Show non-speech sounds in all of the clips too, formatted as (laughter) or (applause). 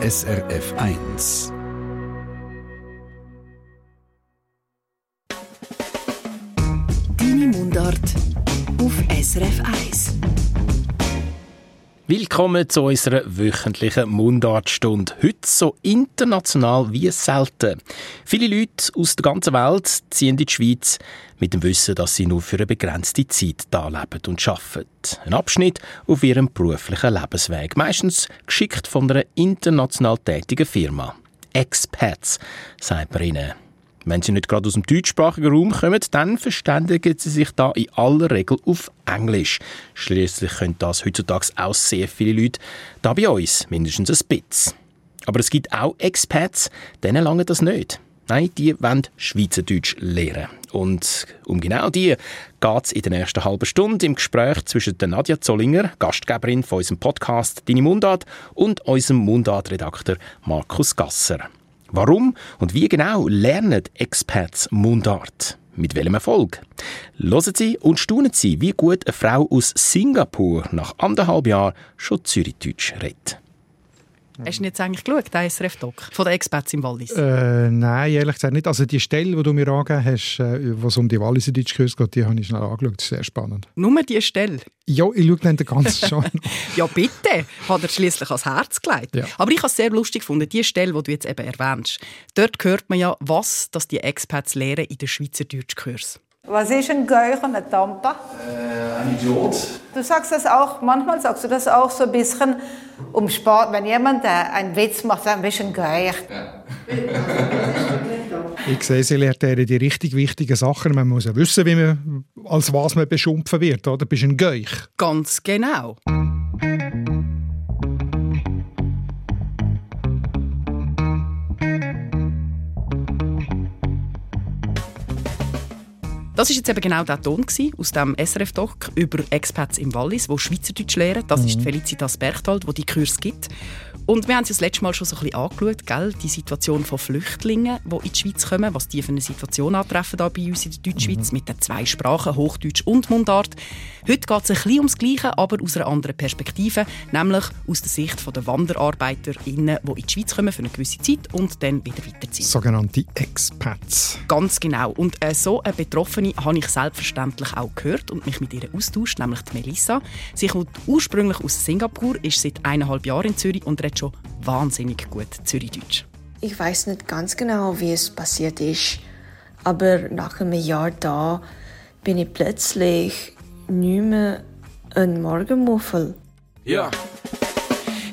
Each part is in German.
SRF 1. Deine Mundart auf SRF 1. Willkommen zu unserer wöchentlichen Mundartstunde. Heute so international wie selten. Viele Leute aus der ganzen Welt ziehen in die Schweiz mit dem Wissen, dass sie nur für eine begrenzte Zeit da leben und arbeiten. Ein Abschnitt auf ihrem beruflichen Lebensweg. Meistens geschickt von einer international tätigen Firma. Expats, sagt man ihnen. Wenn sie nicht gerade aus dem deutschsprachigen Raum kommen, dann verständigen sie sich da in aller Regel auf Englisch. Schließlich können das heutzutage auch sehr viele Leute da bei uns, mindestens ein bisschen. Aber es gibt auch Expats, denen lange das nicht. Nein, die wollen Schweizerdeutsch lernen. Und um genau die geht es in der nächsten halben Stunde im Gespräch zwischen der Nadja Zollinger, Gastgeberin von unserem Podcast «Deine Mundart» und unserem Mundart-Redakteur Markus Gasser. Warum und wie genau lernen Expats Mundart? Mit welchem Erfolg? Hören Sie und staunen Sie, wie gut eine Frau aus Singapur nach anderthalb Jahren schon Zürichdeutsch redet. Hast du jetzt eigentlich geschaut, den SRF-Doc von den Expats im Wallis? Äh, nein, ehrlich gesagt nicht. Also die Stelle, die du mir angegeben hast, äh, wo es um die Walliser Deutschkurs geht, die habe ich schnell angeschaut. Das ist sehr spannend. Nur die Stelle? Ja, ich schaue dann den ganzen (laughs) schon. ja, bitte. Hat er schließlich ans Herz gelegt. Ja. Aber ich habe es sehr lustig gefunden, die Stelle, die du jetzt eben erwähnst. Dort hört man ja, was dass die Expats lehren in den Schweizer Deutschkurs. Was ist ein Geuch und eine Tampa? Äh, ein Idiot. Du sagst das auch, manchmal sagst du das auch so ein bisschen um Sport. Wenn jemand äh, einen Witz macht, sagt ein bisschen Geuch. Ja. (laughs) ich sehe, sie lehrt er die richtig wichtigen Sachen. Man muss ja wissen, wie man, als was man beschimpfen wird. Oder? Bist du ein Geuch? Ganz genau. Das war jetzt eben genau der Ton aus dem SRF-Doc über Expats im Wallis, die Schweizerdeutsch lehren. Das ist Felicitas Berchtold, die die Kurs gibt. Und wir haben es das letzte Mal schon so ein bisschen angeschaut, gell? die Situation von Flüchtlingen, die in die Schweiz kommen, was die für eine Situation antreffen da bei uns in der Deutschschweiz mit den zwei Sprachen, Hochdeutsch und Mundart. Heute geht es ein bisschen ums Gleiche, aber aus einer anderen Perspektive, nämlich aus der Sicht der WanderarbeiterInnen, die in die Schweiz kommen für eine gewisse Zeit und dann wieder weiterziehen. Sogenannte Expats. Ganz genau. Und äh, so eine Betroffene habe ich selbstverständlich auch gehört und mich mit ihr austauscht, nämlich die Melissa. Sie kommt ursprünglich aus Singapur, ist seit eineinhalb Jahren in Zürich und redet schon wahnsinnig gut Zürichdeutsch. Ich weiß nicht ganz genau, wie es passiert ist, aber nach einem Jahr da bin ich plötzlich nicht mehr ein Morgenmuffel. Ja.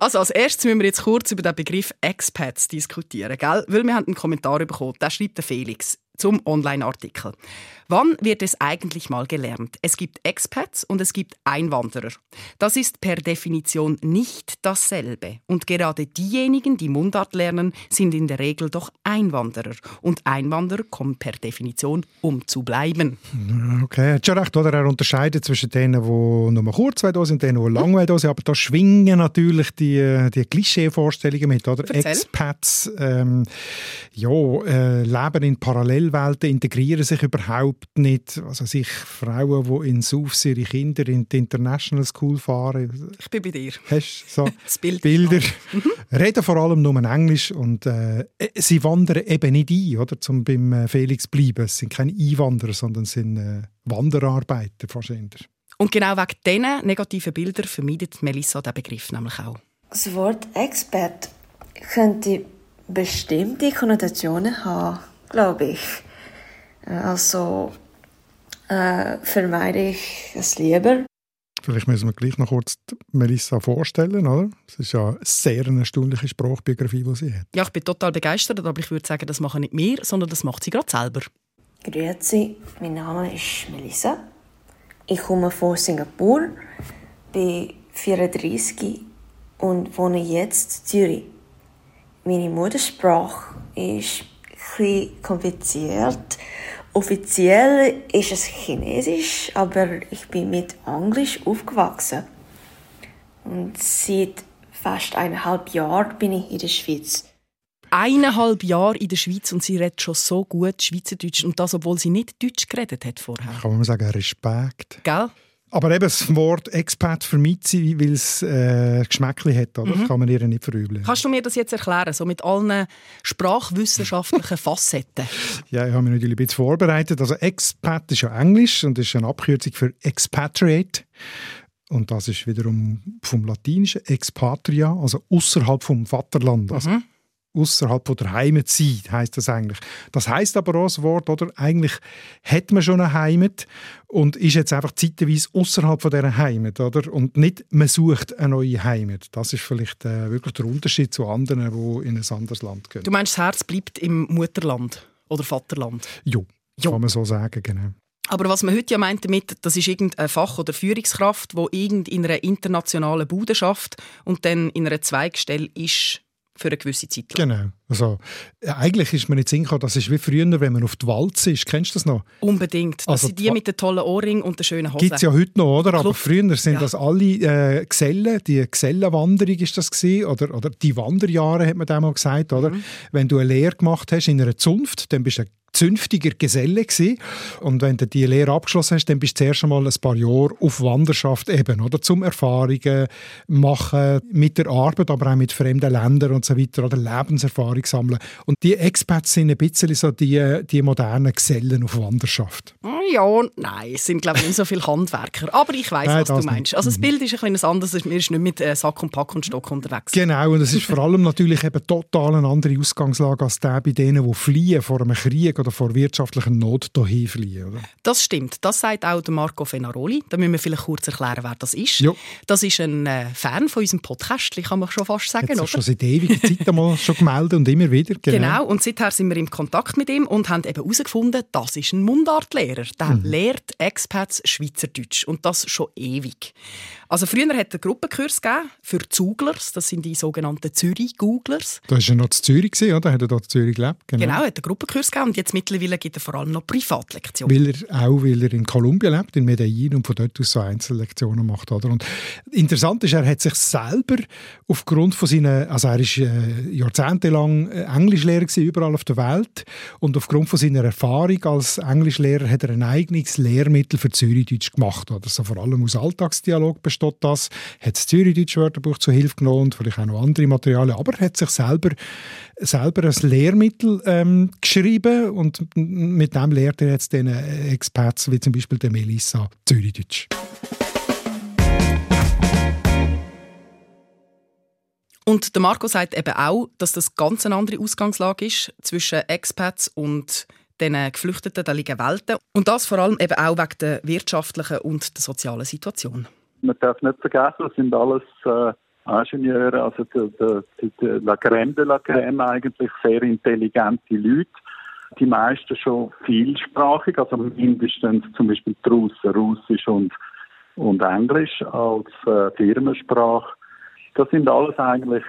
Also als erstes müssen wir jetzt kurz über den Begriff Expats diskutieren, gell? Weil wir haben einen Kommentar bekommen, da schreibt der Felix zum Online-Artikel. Wann wird es eigentlich mal gelernt? Es gibt Expats und es gibt Einwanderer. Das ist per Definition nicht dasselbe. Und gerade diejenigen, die Mundart lernen, sind in der Regel doch Einwanderer. Und Einwanderer kommen per Definition, um zu bleiben. Okay, hat schon recht, oder? Er unterscheidet zwischen denen, die nur kurz da sind und denen, die lang da sind. Aber da schwingen natürlich die, die Klischee-Vorstellungen mit, oder? Erzähl. Expats ähm, ja, äh, leben in Parallelwelten, integrieren sich überhaupt nicht. Also sich Frauen, die in Saufs ihre Kinder in die International School fahren. Ich bin bei dir. Hast so (laughs) Das Bild. Bilder? Reden vor allem nur Englisch und äh, sie wandern eben nicht ein, oder? Zum beim äh, Felix bleiben. Es sind keine Einwanderer, sondern sind äh, Wanderarbeiter wahrscheinlich. Und genau wegen diesen negativen Bildern vermeidet Melissa den Begriff nämlich auch. Das Wort Expat könnte bestimmte Konnotationen haben, glaube ich. Äh, Also äh, vermeide ich es lieber. Vielleicht müssen wir gleich noch kurz Melissa vorstellen, oder? Es ist ja eine sehr eine erstaunliche Sprachbiografie, die sie hat. Ja, ich bin total begeistert, aber ich würde sagen, das machen nicht wir, sondern das macht sie gerade selber. Grüezi, mein Name ist Melissa. Ich komme von Singapur, bin 34 und wohne jetzt in Zürich. Meine Muttersprache ist ein kompliziert. Offiziell ist es Chinesisch, aber ich bin mit Englisch aufgewachsen. Und seit fast eineinhalb Jahren bin ich in der Schweiz. Eineinhalb Jahre in der Schweiz und sie redet schon so gut Schweizerdeutsch. Und das, obwohl sie nicht Deutsch geredet hat vorher. Kann man sagen, Respekt. Gell? Aber eben das Wort Expat vermeidet sie, weil es äh, Geschmäckchen hat. Oder? Das kann man ihr nicht verübeln. Kannst du mir das jetzt erklären, so mit allen sprachwissenschaftlichen (laughs) Facetten? Ja, ich habe mich natürlich ein bisschen vorbereitet. Also Expat ist ja Englisch und ist eine Abkürzung für Expatriate. Und das ist wiederum vom Latinischen Expatria, also außerhalb vom Vaterland. Also Mhm. Außerhalb von der Heimat sein, heißt das eigentlich. Das heißt aber auch das Wort, oder? Eigentlich hat man schon eine Heimat und ist jetzt einfach zeitweise außerhalb von dieser Heimat, oder? Und nicht, man sucht eine neue Heimat. Das ist vielleicht äh, wirklich der Unterschied zu anderen, die in ein anderes Land gehen. Du meinst, das Herz bleibt im Mutterland oder Vaterland? Jo, Jo. kann man so sagen, genau. Aber was man heute ja meint damit, das ist irgendeine Fach- oder Führungskraft, die in einer internationalen Bude schafft und dann in einer Zweigstelle ist für eine gewisse Zeit lang. Genau. Also, ja, eigentlich ist man nicht Sinn das ist wie früher, wenn man auf die Walze ist. Kennst du das noch? Unbedingt. Das Also sind die die- mit den tollen Ohrringen und den schönen Hosen. Gibt es ja heute noch, oder? Aber früher sind Ja. das alle äh, Gesellen, die Gesellenwanderung ist das gewesen, oder, oder die Wanderjahre, hat man damals gesagt, oder? Mhm. Wenn du eine Lehre gemacht hast in einer Zunft, dann bist du ein zünftiger Geselle gewesen. Und wenn du die Lehre abgeschlossen hast, dann bist du zuerst einmal ein paar Jahre auf Wanderschaft eben, oder? Zum Erfahrungen machen mit der Arbeit, aber auch mit fremden Ländern und so weiter, oder Lebenserfahrung sammeln. Und die Expats sind ein bisschen so die, die modernen Gesellen auf Wanderschaft. Hm, Ja, nein, es sind glaube ich nicht so viele Handwerker. Aber ich weiß, was du meinst. nicht. Also das Bild ist ein bisschen anderes. Wir sind nicht mit äh, Sack und Pack und Stock unterwegs. Genau, und es ist vor allem natürlich eben total eine andere Ausgangslage als der bei denen, die fliehen vor einem Krieg oder vor wirtschaftlicher Not hierhin fliehen. Oder? Das stimmt. Das sagt auch Marco Fenaroli. Da müssen wir vielleicht kurz erklären, wer das ist. Jo. Das ist ein äh, Fan von unserem Podcast, kann man schon fast sagen, Hat schon seit ewiger Zeit einmal schon gemeldet und immer wieder. Genau. und seither sind wir im Kontakt mit ihm und haben eben herausgefunden, das ist ein Mundartlehrer. Der Mhm. lehrt Expats Schweizerdeutsch und das schon ewig. Also früher hat er Gruppenkurs gegeben für Zuglers, das sind die sogenannten Zürich-Googlers. Da war er noch in Zürich, oder? Hat er dort in Zürich gelebt? Genau, er hat einen Gruppenkurs gegeben und jetzt mittlerweile gibt er vor allem noch Privatlektionen. Weil er auch weil er in Kolumbien lebt, in Medellin und von dort aus so Einzellektionen macht. Oder? Und interessant ist, er hat sich selber aufgrund von seinen, also er ist äh, jahrzehntelang äh, Englischlehrer gewesen, überall auf der Welt und aufgrund von seiner Erfahrung als Englischlehrer hat er ein eigenes Lehrmittel für Zürichdeutsch gemacht. Oder? So vor allem aus Alltagsdialog besteht das, hat das Zürichdeutsch-Wörterbuch zur Hilfe genommen und vielleicht auch noch andere Materialien, aber er hat sich selber selber ein Lehrmittel ähm, geschrieben und mit dem lehrt er jetzt den äh, Expats wie zum Beispiel der Melissa Zürichdeutsch. Und der Marco sagt eben auch, dass das ganz eine andere Ausgangslage ist zwischen Expats und den Geflüchteten, da liegen Welten. Und das vor allem eben auch wegen der wirtschaftlichen und der sozialen Situation. Man darf nicht vergessen, das sind alles äh, Ingenieure, also die, die, die La Crème de la Crème eigentlich sehr intelligente Leute. Die meisten schon vielsprachig, also mindestens zum Beispiel die Russen, Russisch und, und Englisch als äh, Firmensprache. Das sind alles eigentlich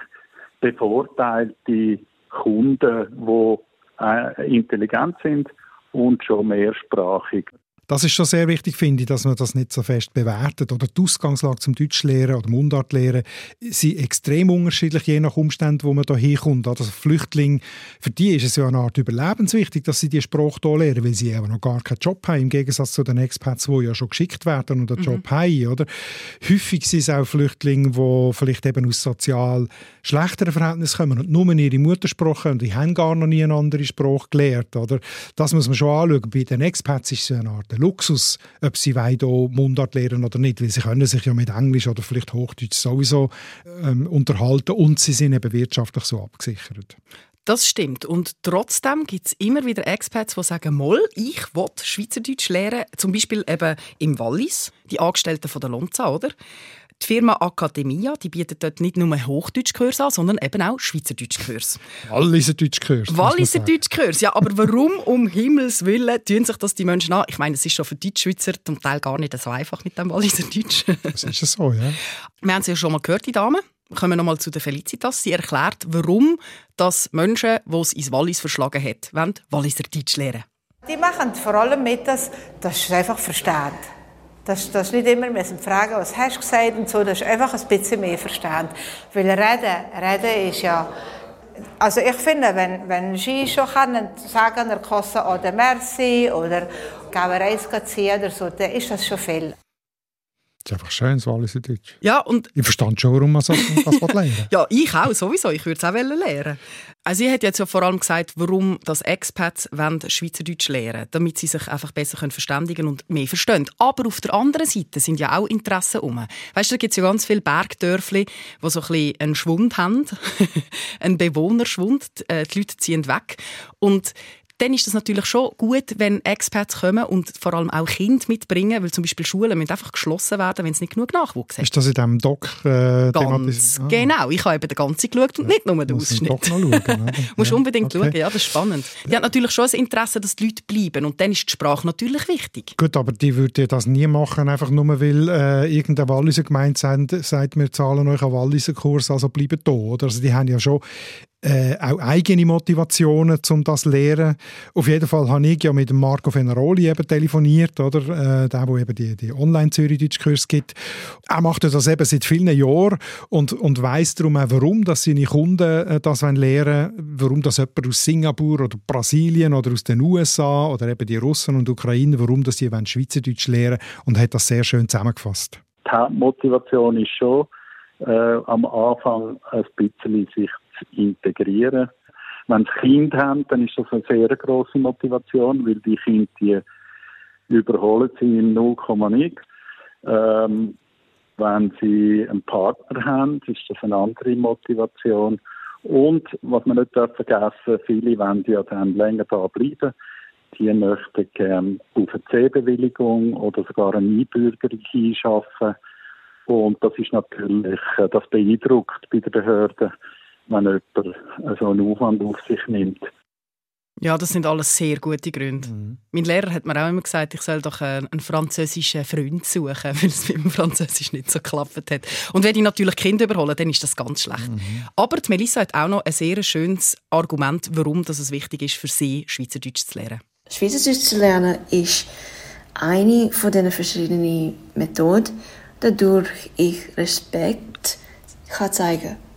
bevorteilte Kunden, die äh, intelligent sind und schon mehrsprachig. Das ist schon sehr wichtig, finde ich, dass man das nicht so fest bewertet. Oder die Ausgangslage zum Deutschlehren oder Mundartlehren sind extrem unterschiedlich, je nach Umständen, wo man da hinkommt. Also Flüchtlinge, für die ist es ja eine Art überlebenswichtig, dass sie die Sprache hier lernen, weil sie eben noch gar keinen Job haben, im Gegensatz zu den Expats, die ja schon geschickt werden und einen Job haben. Oder? Häufig sind es auch Flüchtlinge, die vielleicht eben aus sozial schlechteren Verhältnissen kommen und nur ihre Muttersprache und die haben gar noch nie eine andere Sprache gelernt. Oder? Das muss man schon anschauen. Bei den Expats ist es eine Art Luxus, ob sie hier Mundart lernen oder nicht, weil sie können sich ja mit Englisch oder vielleicht Hochdeutsch sowieso ähm, unterhalten und sie sind eben wirtschaftlich so abgesichert. Das stimmt. Und trotzdem gibt es immer wieder Expats, die sagen, «Moll, ich will Schweizerdeutsch lernen.» Zum Beispiel eben im Wallis, die Angestellten von der Lonza, oder? Die Firma Academia, die bietet dort nicht nur Hochdeutschkurs an, sondern eben auch Schweizerdeutschkurs. Walliser Deutschkurs. Walliser. Deutschkurs, ja, aber warum (laughs) um Himmels Willen tun sich das die Menschen an? Ich meine, es ist schon für Deutschschweizer zum Teil gar nicht so einfach mit dem Walliser Deutsch. Das ist es so, ja. Wir haben sie ja schon mal gehört, die Dame, kommen wir nochmal zu der Felicitas. Sie erklärt, warum dass Menschen, die es ins Wallis verschlagen hat, wollen Walliser Deutsch lernen. Die machen vor allem mit, dass, dass es einfach Dass, dass nicht immer müssen fragen, was hast du gesagt und so, dass ist einfach ein bisschen mehr versteht. Weil reden, reden ist ja also ich finde, wenn, wenn Sie schon können sagen, er kostet oder Merci oder geben Reis ziehen oder so, dann ist das schon viel. Das ist einfach schön, das Walliser Deutsch. Ja, und ich verstand schon, warum man das, das lernen (laughs) Ja, ich auch, sowieso. Ich würde es auch lernen. Also sie hat jetzt ja vor allem gesagt, warum das Expats wollen Schweizerdeutsch lernen damit sie sich einfach besser können verständigen und mehr verstehen. Aber auf der anderen Seite sind ja auch Interessen um. Weißt du, da gibt es ja ganz viele Bergdörfli, die so ein bisschen einen Schwund haben, (laughs) einen Bewohnerschwund. Äh, die Leute ziehen weg. Und dann ist es natürlich schon gut, wenn Expats kommen und vor allem auch Kinder mitbringen, weil zum Beispiel Schulen müssen einfach geschlossen werden, wenn es nicht genug Nachwuchs hat. Ist das in diesem Doc äh, Ganz ah. genau. Ich habe eben den ganzen geschaut und nicht nur den Ausschnitt. Schauen, (laughs) Musst ja. unbedingt okay. schauen, ja, das ist spannend. Die hat natürlich schon ein Interesse, dass die Leute bleiben und dann ist die Sprache natürlich wichtig. Gut, aber die würde das nie machen, einfach nur weil äh, irgendeine Walliser Gemeinde sagt, sagt, wir zahlen euch einen Walliser Kurs, also bleiben da. Oder? Also die haben ja schon äh, auch eigene Motivationen, um das zu lernen. Auf jeden Fall habe ich ja mit Marco Fenaroli eben telefoniert, oder? Äh, der, der eben die, die Online-Zürich-Deutsch-Kurs gibt. Er macht das eben seit vielen Jahren und, und weiss darum auch, warum dass seine Kunden äh, das lernen wollen, warum das jemand aus Singapur oder Brasilien oder aus den USA oder eben die Russen und Ukrainer, warum das sie Schweizerdeutsch lernen und hat das sehr schön zusammengefasst. Die Motivation ist schon, äh, am Anfang ein bisschen sich integrieren. Wenn sie Kinder haben, dann ist das eine sehr große Motivation, weil die Kinder die überholen sie in 0, nichts. Ähm, wenn sie einen Partner haben, ist das eine andere Motivation. Und was man nicht darf vergessen, viele wollen ja dann länger da bleiben. Die möchten gerne auf eine C-Bewilligung oder sogar eine Einbürgerung einschaffen. Und das ist natürlich, äh, das beeindruckt bei den Behörden wenn jemand so einen Aufwand auf sich nimmt. Ja, das sind alles sehr gute Gründe. Mhm. Mein Lehrer hat mir auch immer gesagt, ich soll doch einen französischen Freund suchen, (laughs) weil es mit dem Französisch nicht so geklappt hat. Und wenn ich natürlich Kinder überholen, dann ist das ganz schlecht. Mhm. Aber die Melissa hat auch noch ein sehr schönes Argument, warum es wichtig ist für sie, Schweizerdeutsch zu lernen. Schweizerdeutsch zu lernen ist eine von den verschiedenen Methoden, dadurch ich Respekt kann zeigen kann.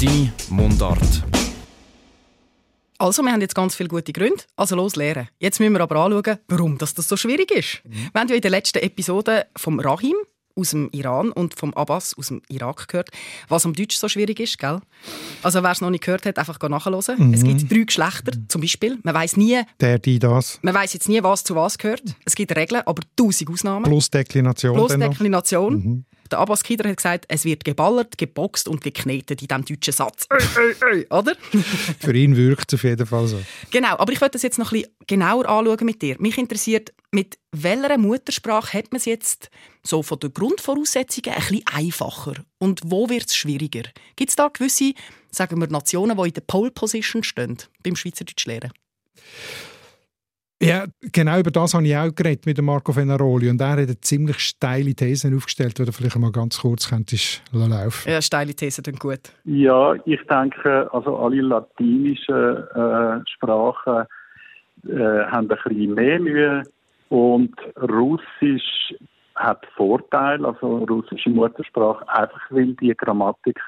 Deine Mundart. Also, wir haben jetzt ganz viele gute Gründe. Also los lernen. Jetzt müssen wir aber anschauen, warum das so schwierig ist. Mhm. Wir haben ja in der letzten Episode vom Rahim aus dem Iran und vom Abbas aus dem Irak gehört, was am Deutsch so schwierig ist, gell? Also wer es noch nicht gehört hat, einfach nachhören. Mhm. Es gibt drei Geschlechter, zum Beispiel. Man weiß nie. Der, die, das. Man weiß jetzt nie, was zu was gehört. Es gibt Regeln, aber tausend Ausnahmen. Plus Deklination. Plus Deklination. Mhm. Der Abbas Kider hat gesagt, es wird geballert, geboxt und geknetet in diesem deutschen Satz. Oder? (laughs) Für ihn wirkt es auf jeden Fall so. Genau, aber ich wollte das jetzt noch ein bisschen genauer anschauen mit dir. Mich interessiert, mit welcher Muttersprache hat man es jetzt so von den Grundvoraussetzungen ein bisschen einfacher? Und wo wird es schwieriger? Gibt es da gewisse, sagen wir, Nationen, die in der Pole Position stehen beim Schweizerdeutsch lernen? Ja, genau über das habe ich auch geredet mit Marco Fenaroli und er hat eine ziemlich steile These aufgestellt, die du vielleicht mal ganz kurz könntest laufen. Ja, steile These dann gut. Ja, ich denke, also alle latinischen äh, Sprachen äh, haben ein bisschen mehr Mühe und Russisch hat Vorteil, also russische Muttersprache, einfach weil die Grammatik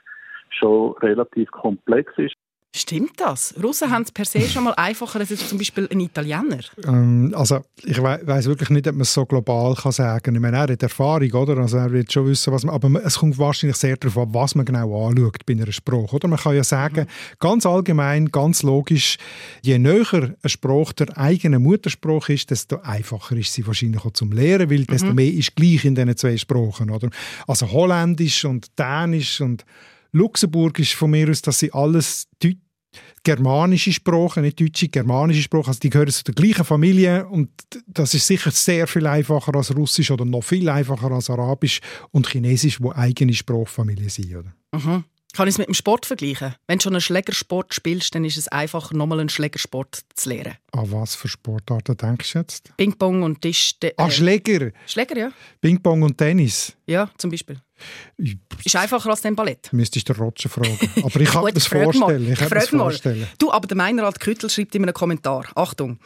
schon relativ komplex ist. Stimmt das? Russen haben es per se schon mal einfacher als zum Beispiel ein Italiener. Ähm, also ich we weiß wirklich nicht, ob man es so global kann sagen. Ich meine, er hat Erfahrung, oder? Also er wird schon wissen, was man. Aber es kommt wahrscheinlich sehr darauf an, was man genau anschaut bei einer Sprache, oder? Man kann ja sagen, mhm. ganz allgemein, ganz logisch, je näher eine Sprache der eigenen Muttersprache ist, desto einfacher ist sie wahrscheinlich auch zum Lehren, weil desto mhm. mehr ist gleich in diesen zwei Sprachen, oder? Also Holländisch und Dänisch und Luxemburgisch von mir aus, dass sie alles Deutsch germanische Sprache, nicht deutsche, germanische Sprache, also die gehören zu der gleichen Familie und das ist sicher sehr viel einfacher als Russisch oder noch viel einfacher als Arabisch und Chinesisch, wo eigene Sprachfamilien sind. Oder? Mhm. Kann ich es mit dem Sport vergleichen? Wenn du schon einen Schlägersport spielst, dann ist es einfacher, nochmal einen Schlägersport zu lernen. An was für Sportarten denkst du jetzt? Ping-Pong und Tisch... Äh, ah, Schläger? Schläger, ja. Ping-Pong und Tennis? Ja, zum Beispiel. Ist einfacher als dem Ballett. Müsstest du Roger fragen. (laughs) Aber ich kann mir das frag mal. vorstellen. Ich kann vorstellen. Du, aber der Meinerald Küttel schreibt in einem Kommentar, Achtung,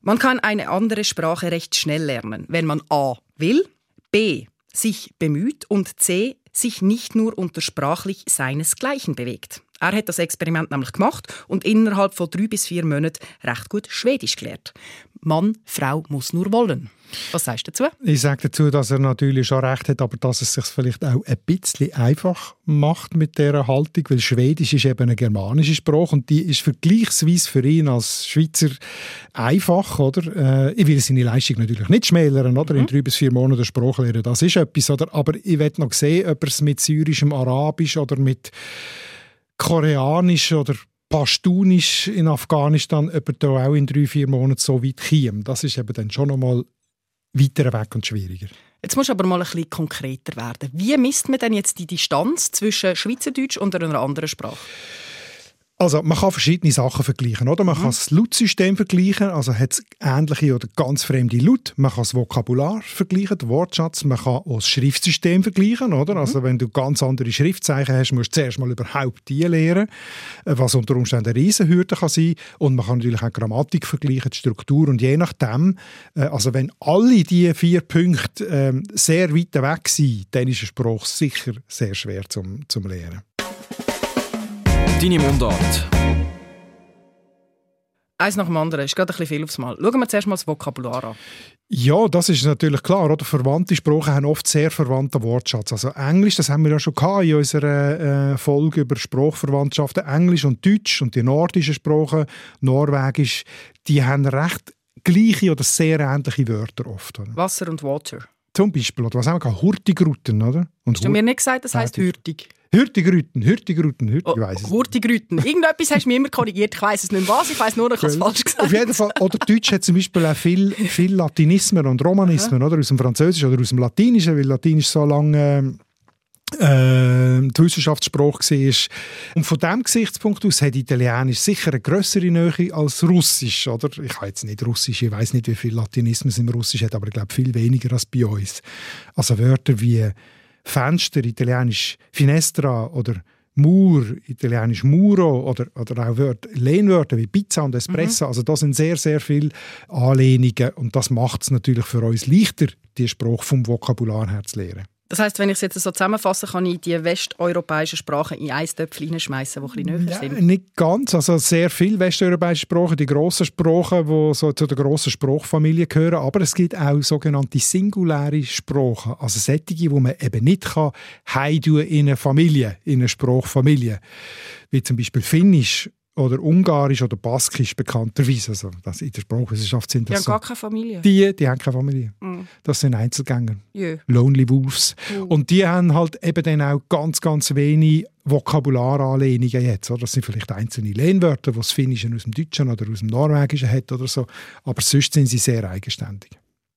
man kann eine andere Sprache recht schnell lernen, wenn man a. will, b. sich bemüht und c. sich nicht nur unter sprachlich seinesgleichen bewegt. Er hat das Experiment nämlich gemacht und innerhalb von drei bis vier Monaten recht gut Schwedisch gelernt. Mann, Frau muss nur wollen. Was sagst du dazu? Ich sage dazu, dass er natürlich schon recht hat, aber dass es sich vielleicht auch ein bisschen einfach macht mit dieser Haltung, weil Schwedisch ist eben eine germanische Sprache und die ist vergleichsweise für ihn als Schweizer einfach, oder? Äh, ich will seine Leistung natürlich nicht schmälern, oder? In drei bis vier Monaten Sprache lernen, das ist etwas, oder? Aber ich will noch sehen, ob er es mit syrischem Arabisch oder mit koreanisch oder Pashtunisch in Afghanistan, er da auch in drei, vier Monaten so weit käme. Das ist eben dann schon noch mal weiter weg und schwieriger. Jetzt musst du aber mal ein bisschen konkreter werden. Wie misst man denn jetzt die Distanz zwischen Schweizerdeutsch und einer anderen Sprache? Also man kann verschiedene Sachen vergleichen, oder? Man kann das Lautsystem vergleichen, also hat es ähnliche oder ganz fremde Laut. Man kann das Vokabular vergleichen, den Wortschatz. Man kann auch das Schriftsystem vergleichen, oder? Also wenn du ganz andere Schriftzeichen hast, musst du zuerst mal überhaupt die lernen, was unter Umständen eine Riesenhürde kann sein. Und man kann natürlich auch Grammatik vergleichen, die Struktur. Und je nachdem, äh, also wenn alle diese vier Punkte ähm, sehr weit weg sind, dann ist ein Spruch sicher sehr schwer zum, zum Lernen. Deine Mundart. Eins nach dem anderen, ist gerade ein bisschen viel aufs Mal. Schauen wir zuerst mal das Vokabular an. Ja, das ist natürlich klar. Oder? Verwandte Sprachen haben oft sehr verwandten Wortschatz. Also Englisch, das haben wir ja schon gehabt in unserer äh, Folge über Sprachverwandtschaften. Englisch und Deutsch und die nordischen Sprachen, Norwegisch, die haben recht gleiche oder sehr ähnliche Wörter oft. Oder? Wasser und Water. Zum Beispiel, oder was haben wir gehabt? Hurtigruten, oder? Und Hast du mir nicht gesagt, das heisst Fertig. Hürtig? Hurtigruten, Hurtigruten, Hurtig, Oh, ich weiss. Hurtigrüten. Irgendetwas hast du mir immer korrigiert. Ich weiss es nicht mehr was, ich weiss nur, ich habe es falsch gesagt. Auf jeden Fall, oder Deutsch hat zum Beispiel auch viel, viel Latinismen und Romanismen, oder? Aus dem Französischen oder aus dem Latinischen, weil Latinisch so lange äh, die Wissenschaftssprache war. Und von diesem Gesichtspunkt aus hat Italienisch sicher eine größere Nähe als Russisch, oder? Ich habe jetzt nicht Russisch, ich weiß nicht, wie viel Latinismen es im Russisch hat, aber ich glaube viel weniger als bei uns. Also Wörter wie Fenster, italienisch Finestra oder Mur, italienisch Muro oder, oder auch Wörter, Lehnwörter wie Pizza und Espresso. Also das sind sehr, sehr viele Anlehnungen und das macht es natürlich für uns leichter, die Sprache vom Vokabular her zu lernen. Das heisst, wenn ich es jetzt so zusammenfasse, kann ich die westeuropäischen Sprachen in ein Töpfchen hineinschmeißen, die ein bisschen näher sind. Nicht ganz, also sehr viele westeuropäische Sprachen, die grossen Sprachen, die so zu der grossen Sprachfamilie gehören, aber es gibt auch sogenannte singuläre Sprachen, also solche, die man eben nicht kann heimtun in eine Familie, in eine Sprachfamilie, wie zum Beispiel Finnisch oder Ungarisch oder Baskisch bekannterweise, also das in der Sprachwissenschaft sind Die das haben so. gar keine Familie. Die, die haben keine Familie. Mhm. Das sind Einzelgänger. Jö. Lonely Wolves. Mhm. Und die haben halt eben dann auch ganz, ganz wenig Vokabularanlehnungen jetzt. Oder? Das sind vielleicht einzelne Lehnwörter, die das Finnische aus dem Deutschen oder aus dem Norwegischen hat oder so. Aber sonst sind sie sehr eigenständig.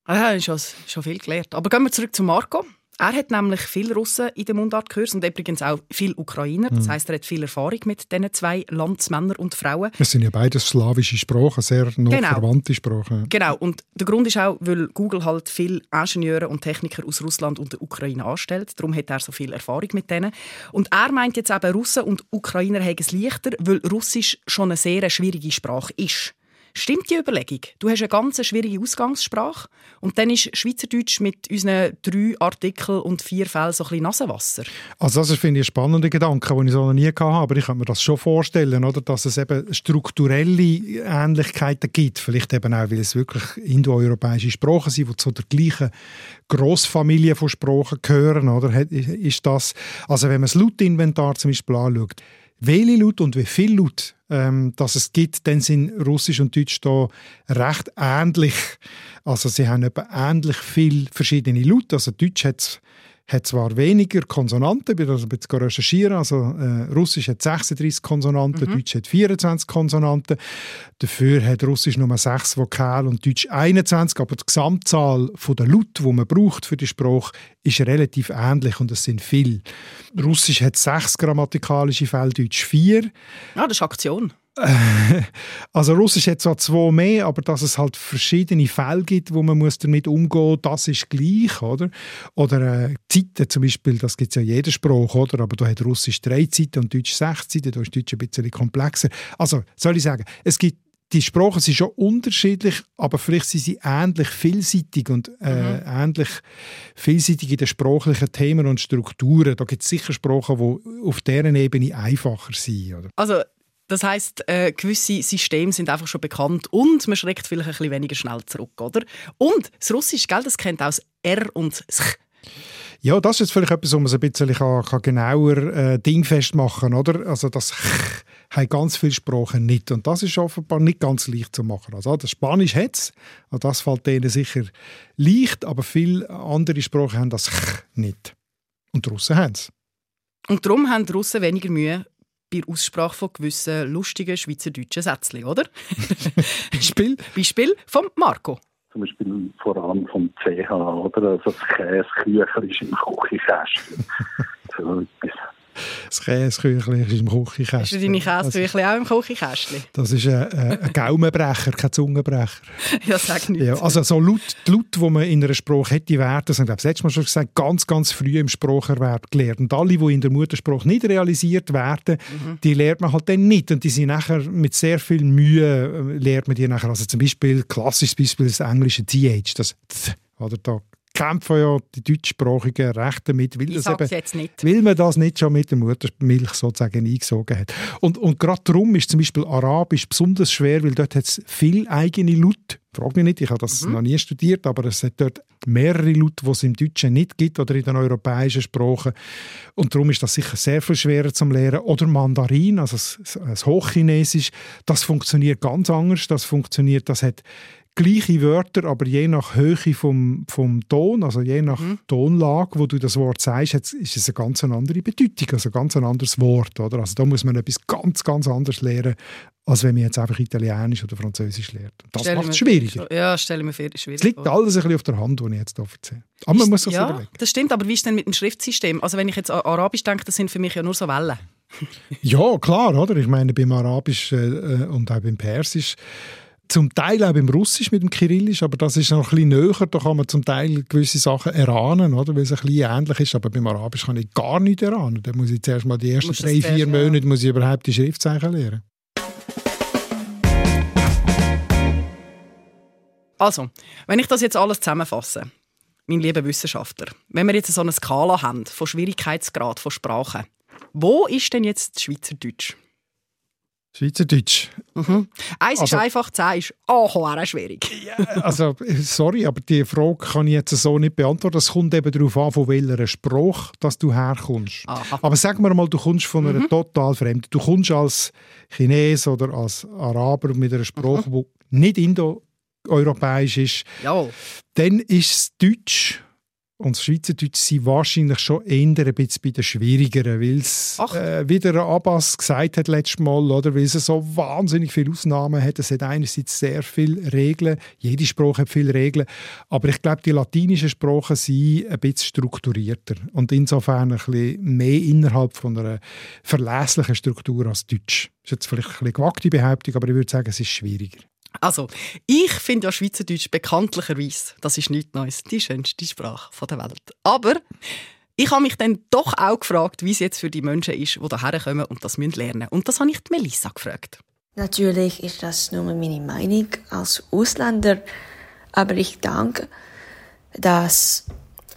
Ah, ja, schon, schon viel gelernt. Aber gehen wir zurück zu Marco. Er hat nämlich viele Russen in den Mundartkurs und übrigens auch viele Ukrainer. Das Mhm. heisst, er hat viel Erfahrung mit diesen zwei Landsmännern und Frauen. Das sind ja beides slawische Sprachen, sehr noch Genau. verwandte Sprachen. Genau, und der Grund ist auch, weil Google halt viele Ingenieure und Techniker aus Russland und der Ukraine anstellt. Darum hat er so viel Erfahrung mit denen. Und er meint jetzt eben, Russen und Ukrainer haben es leichter, weil Russisch schon eine sehr schwierige Sprache ist. Stimmt die Überlegung? Du hast eine ganz schwierige Ausgangssprache und dann ist Schweizerdeutsch mit unseren drei Artikeln und vier Fällen so ein bisschen Nasenwasser. Also das finde ich, ein spannender Gedanke, den ich so noch nie hatte, aber ich kann mir das schon vorstellen, oder, dass es eben strukturelle Ähnlichkeiten gibt. Vielleicht eben auch, weil es wirklich indoeuropäische Sprachen sind, die zu der gleichen Grossfamilie von Sprachen gehören. Oder? Ist das, also wenn man das Lautinventar zum Beispiel anschaut, welche Laut und wie viel Laut ähm, dass es gibt, dann sind Russisch und Deutsch da recht ähnlich. Also sie haben etwa ähnlich viel verschiedene Laut. Also Deutsch hat hat zwar weniger Konsonanten, ich bin das ein bisschen recherchieren, also äh, Russisch hat 36 Konsonanten, Mhm. Deutsch hat 24 Konsonanten, dafür hat Russisch nur 6 Vokale und Deutsch 21, aber die Gesamtzahl der Laut, die man braucht für die Sprache, ist relativ ähnlich und es sind viele. Russisch hat 6 grammatikalische Fälle, Deutsch 4. Ah, das ist Aktion. (laughs) also Russisch hat zwar zwei mehr, aber dass es halt verschiedene Fälle gibt, wo man muss damit umgehen muss, das ist gleich, oder? Oder äh, Zeiten zum Beispiel, das gibt es ja jeder Spruch, oder? Aber da hat Russisch drei Zeiten und Deutsch sechs Zeiten, da ist Deutsch ein bisschen komplexer. Also, soll ich sagen, es gibt die Sprachen sind schon unterschiedlich, aber vielleicht sind sie ähnlich vielseitig und äh, mhm. ähnlich vielseitig in den sprachlichen Themen und Strukturen. Da gibt es sicher Sprachen, die auf deren Ebene einfacher sind. Oder? Also das heißt, äh, gewisse Systeme sind einfach schon bekannt und man schreckt vielleicht ein bisschen weniger schnell zurück, oder? Und das Russisch, gell, das kennt auch das R und das Ch. Ja, das ist vielleicht etwas, wo man es ein bisschen kann, kann genauer äh, dingfest machen oder? Also das Ch haben ganz viele Sprachen nicht und das ist offenbar nicht ganz leicht zu machen. Also das Spanisch hat es, das fällt denen sicher leicht, aber viele andere Sprachen haben das Ch nicht. Und die Russen haben es. Und darum haben die Russen weniger Mühe bei der Aussprache von gewissen lustigen schweizerdeutschen Sätzchen, oder? (laughs) Beispiel? Beispiel von Marco. Zum Beispiel vor allem vom CH, oder? Also das Käseküchel ist im Küchenkästchen. (laughs) so etwas. Das Käseküchli ist im Küchenkästchen. Hast du deine Käseküchli auch im Küchenkästchen? Das ist ein, ein Gaumenbrecher, kein Zungenbrecher. (laughs) ja, sag nicht. Ja, also so laut, die Laute, die man in einer Sprache hätte werden, das haben wir das letzte Mal schon gesagt, ganz, ganz früh im Spracherwerb gelernt. Und alle, die in der Muttersprache nicht realisiert werden, mhm. die lernt man halt dann nicht. Und die sind nachher mit sehr viel Mühe, äh, lernt man die nachher. Also zum Beispiel, klassisches Beispiel, das englische TH, das Th, oder da kämpfen ja die deutschsprachigen Rechte mit, weil, das eben, weil man das nicht schon mit der Muttermilch sozusagen eingesogen hat. Und, und gerade darum ist zum Beispiel Arabisch besonders schwer, weil dort hat es viel eigene Laute. Frag mich nicht, ich habe das mhm. noch nie studiert, aber es hat dort mehrere Laute, die es im Deutschen nicht gibt oder in den europäischen Sprachen. Und darum ist das sicher sehr viel schwerer zum Lernen. Oder Mandarin, also das, das Hochchinesisch, das funktioniert ganz anders. Das funktioniert, das hat gleiche Wörter, aber je nach Höhe vom, vom Ton, also je nach mhm. Tonlage, wo du das Wort sagst, ist es eine ganz andere Bedeutung, also ein ganz anderes Wort. Oder? Also da muss man etwas ganz, ganz anderes lernen, als wenn man jetzt einfach Italienisch oder Französisch lernt. Das macht es schwieriger. Ja, stelle mir schwierig Es liegt alles ein bisschen auf der Hand, was ich jetzt hier erzähle. Aber man muss sich ja, überlegen. das stimmt, aber wie ist es denn mit dem Schriftsystem? Also wenn ich jetzt an Arabisch denke, das sind für mich ja nur so Wellen. ja, klar, oder? Ich meine, beim Arabisch äh, und auch beim Persisch zum Teil auch im Russisch mit dem Kyrillisch, aber das ist noch ein bisschen näher, da kann man zum Teil gewisse Sachen erahnen, oder? weil es ein bisschen ähnlich ist, aber beim Arabisch kann ich gar nichts erahnen. Da muss ich zuerst mal die ersten drei, vier Monate muss ich überhaupt die Schriftzeichen lernen. Also, wenn ich das jetzt alles zusammenfasse, mein lieber Wissenschaftler, wenn wir jetzt so eine Skala haben von Schwierigkeitsgrad von Sprachen, wo ist denn jetzt Schweizerdeutsch? Schweizerdeutsch. Mhm. Eins also, ist einfach, zehn ist auch schwierig. Ja, also, sorry, aber die Frage kann ich jetzt so nicht beantworten. Es kommt eben darauf an, von welcher Sprache dass du herkommst. Aha. Aber sag mir mal, du kommst von einer mhm. total fremden. Du kommst als Chines oder als Araber mit einer Sprache, mhm. die nicht indoeuropäisch ist. Jawohl. Dann ist es Deutsch und das Schweizerdeutsch sind wahrscheinlich schon eher ein bisschen bei den schwierigeren, weil es, äh, wie der Abbas gesagt hat letztes Mal, oder, weil es so wahnsinnig viele Ausnahmen hat. Es hat einerseits sehr viele Regeln, jede Sprache hat viele Regeln, aber ich glaube, die latinischen Sprachen sind ein bisschen strukturierter und insofern ein bisschen mehr innerhalb von einer verlässlichen Struktur als Deutsch. Das ist jetzt vielleicht eine gewagte Behauptung, aber ich würde sagen, es ist schwieriger. Also, ich finde ja Schweizerdeutsch bekanntlicherweise, das ist nichts Neues, die schönste Sprache der Welt. Aber ich habe mich dann doch auch gefragt, wie es jetzt für die Menschen ist, die hierher kommen und das lernen müssen. Und das habe ich die Melissa gefragt. Natürlich ist das nur meine Meinung als Ausländer, aber ich denke, dass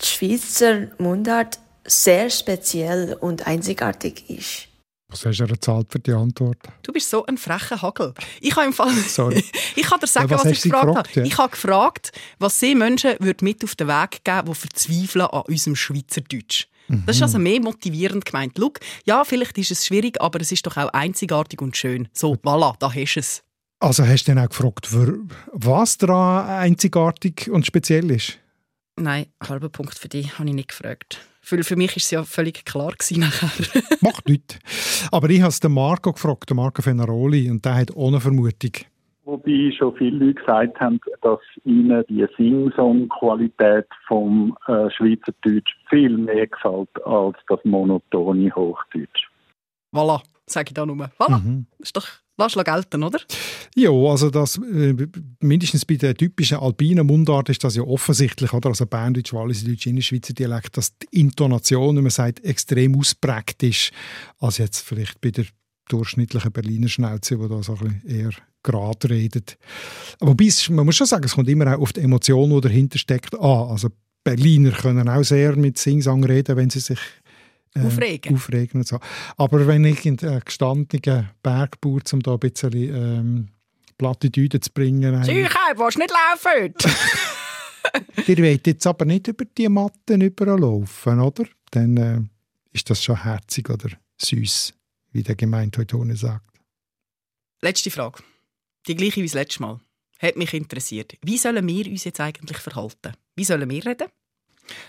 die Schweizer Mundart sehr speziell und einzigartig ist. Was hast du gezahlt für die Antwort? Du bist so ein frecher Hagel. Ich habe im Fall. Sorry. (laughs) ich kann dir sagen, ja, was, was ich gefragt, gefragt habe. Ja? Ich habe gefragt, was sie Menschen mit auf den Weg geben, die verzweifeln an unserem Schweizerdeutsch. Mhm. Das ist also mehr motivierend gemeint. Schau, ja, vielleicht ist es schwierig, aber es ist doch auch einzigartig und schön. So, voilà, da hast du es. Also hast du dann auch gefragt, was daran einzigartig und speziell ist? Nein, halber Punkt für dich habe ich nicht gefragt. Für, für mich war es ja völlig klar nachher. (laughs) Macht nichts. Aber ich habe es den Marco gefragt, den Marco Fenaroli, und der hat ohne Vermutung. Wobei schon viele Leute gesagt haben, dass ihnen die Sing-Song-Qualität vom äh, Schweizerdeutsch viel mehr gefällt als das monotone Hochdeutsch. Voilà, sage ich da nur. Voilà, mhm. ist doch Lass gelten, oder? Ja, also das, äh, mindestens bei der typischen alpinen Mundart ist das ja offensichtlich, oder? Also Berndeutsch, Walliserdeutsch, Innerschweizer Dialekt, dass die Intonation, wie man sagt, extrem ausprägt ist, als jetzt vielleicht bei der durchschnittlichen Berliner Schnauze, die da so ein bisschen eher gerade redet. Wobei, es, man muss schon sagen, es kommt immer auch auf die Emotion, die dahinter steckt, an. Also Berliner können auch sehr mit Singsang reden, wenn sie sich äh, aufregen. aufregen und so. Aber wenn ich in der gestandenen Bergbauer, um da ein bisschen ähm, Plattitüden zu bringen... Sicher, willst nicht laufen (laughs) Ihr wollt jetzt aber nicht über die Matten überlaufen, oder? Dann äh, ist das schon herzig oder süß, wie der Gemeindeutone sagt. Letzte Frage. Die gleiche wie das letzte Mal. Hat mich interessiert. Wie sollen wir uns jetzt eigentlich verhalten? Wie sollen wir reden?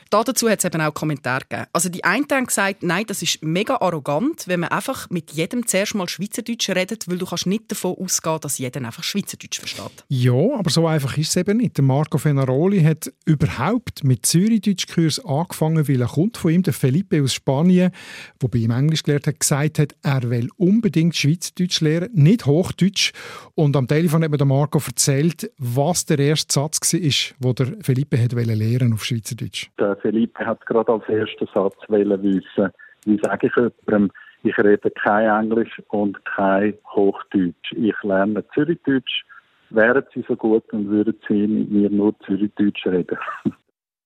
Dazu hat es eben auch Kommentare gegeben. Also die einen haben gesagt, nein, das ist mega arrogant, wenn man einfach mit jedem zuerst mal Schweizerdeutsch redet, weil du kannst nicht davon ausgehen, dass jeder einfach Schweizerdeutsch versteht. Ja, aber so einfach ist es eben nicht. Marco Fenaroli hat überhaupt mit Zürichdeutschkurs angefangen, weil er kommt von ihm, der Felipe aus Spanien, der bei ihm Englisch gelernt hat, gesagt hat, er will unbedingt Schweizerdeutsch lernen, nicht Hochdeutsch. Und am Telefon hat mir der Marco erzählt, was der erste Satz war, den der Felipe hat lernen auf Schweizerdeutsch. Der Philippe hat gerade als ersten Satz wissen, wie sage ich jemandem, ich rede kein Englisch und kein Hochdeutsch. Ich lerne Zürichdeutsch. Wären Sie so gut und würden Sie mit mir nur Zürichdeutsch reden? (laughs)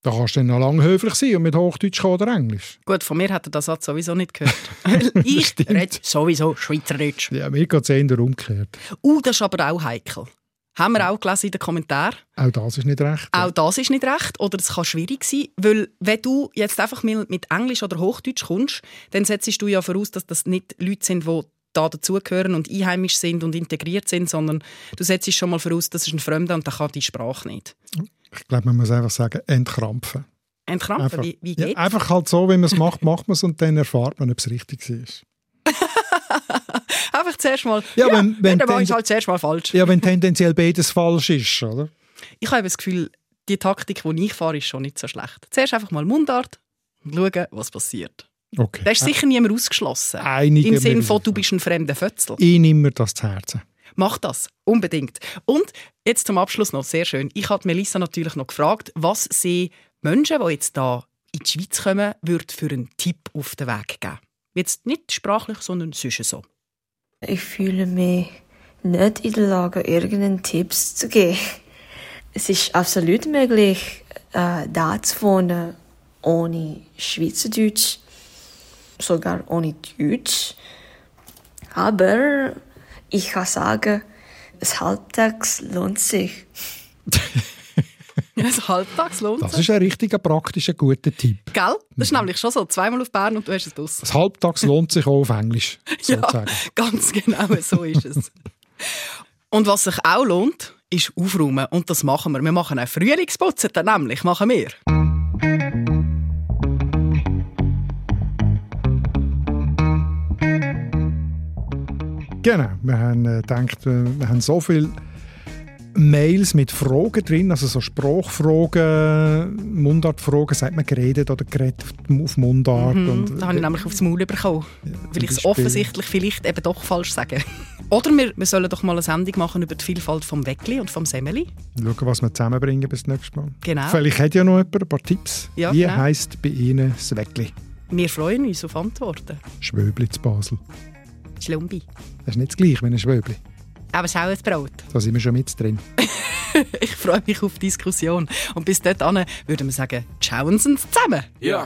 Da kannst du dann noch lange höflich sein und mit Hochdeutsch oder Englisch. Gut, von mir hat er das Satz sowieso nicht gehört. (laughs) ich rede sowieso Schweizerdeutsch. Ja, mir geht es eher umgekehrt. Uh, das ist aber auch heikel. Haben wir auch gelesen in den Kommentaren. Auch das ist nicht recht. Auch das ist nicht recht. Oder es kann schwierig sein, weil wenn du jetzt einfach mit Englisch oder Hochdeutsch kommst, dann setzt du ja voraus, dass das nicht Leute sind, die da dazugehören und einheimisch sind und integriert sind, sondern du setzt schon mal voraus, das ist ein Fremder und der kann die Sprache nicht. Ich glaube, man muss einfach sagen, entkrampfen. Entkrampfen? Einfach, wie, wie geht's? Ja, einfach halt so, wenn man es macht, macht man es und dann erfahrt man, ob es richtig ist. (laughs) Einfach zuerst mal. Ja, wenn, ja, wenn dann war ich halt zuerst mal falsch. Ja, wenn tendenziell beides falsch ist, oder? Ich habe das Gefühl, die Taktik, die ich fahre, ist schon nicht so schlecht. Zuerst einfach mal Mundart und schauen, was passiert. Okay. Da ist sicher niemand ausgeschlossen. Einige Im Sinne von, du bist ein fremder Fötzel. Ich nehme mir das zu Herzen. Mach das, unbedingt. Und jetzt zum Abschluss noch, sehr schön. Ich habe Melissa natürlich noch gefragt, was sie Menschen, die jetzt da in die Schweiz kommen, würde für einen Tipp auf den Weg geben. Jetzt nicht sprachlich, sondern sonst so. Ich fühle mich nicht in der Lage, irgendeinen Tipps zu geben. Es ist absolut möglich, äh, da zu wohnen ohne Schweizerdeutsch, sogar ohne Deutsch. Aber ich kann sagen, das Halbtags lohnt sich. (laughs) (laughs) Ja, das Halbtags lohnt Das ist ein richtiger praktischer, guter Tipp. Gell? Das ist mhm. nämlich schon so. Zweimal auf Bern und du hast es aus. Das Halbtags lohnt sich auch auf Englisch, (laughs) sozusagen. Ja, ganz genau, so ist es. und was sich auch lohnt, ist aufräumen. Und das machen wir. Wir machen auch Frühlingsputzer, nämlich machen wir. Genau, wir haben äh, gedacht, wir haben so viel Mails mit Fragen drin, also so Sprachfragen, Mundartfragen, sagt man geredet oder geredet auf Mundart. Mhm, und, da habe ich nämlich aufs Maul bekommen, ja, weil ich es offensichtlich vielleicht eben doch falsch sage. (laughs) Oder wir, wir sollen doch mal eine Sendung machen über die Vielfalt vom Weckli und vom Semmeli. Schauen, was wir zusammenbringen bis nächstes Mal. Genau. Vielleicht hat ja noch jemand ein paar Tipps. Ja, Wie genau. heisst bei Ihnen das Weckli? Wir freuen uns auf Antworten. Schwöbli zu Basel. Schlumbi. Das ist nicht das gleiche wie ein Schwöbli. Aber Sauerbrot. Da sind wir schon mit drin. (laughs) ich freue mich auf die Diskussion. Und bis dahin würden wir sagen, schauen Sie zusammen. Ja.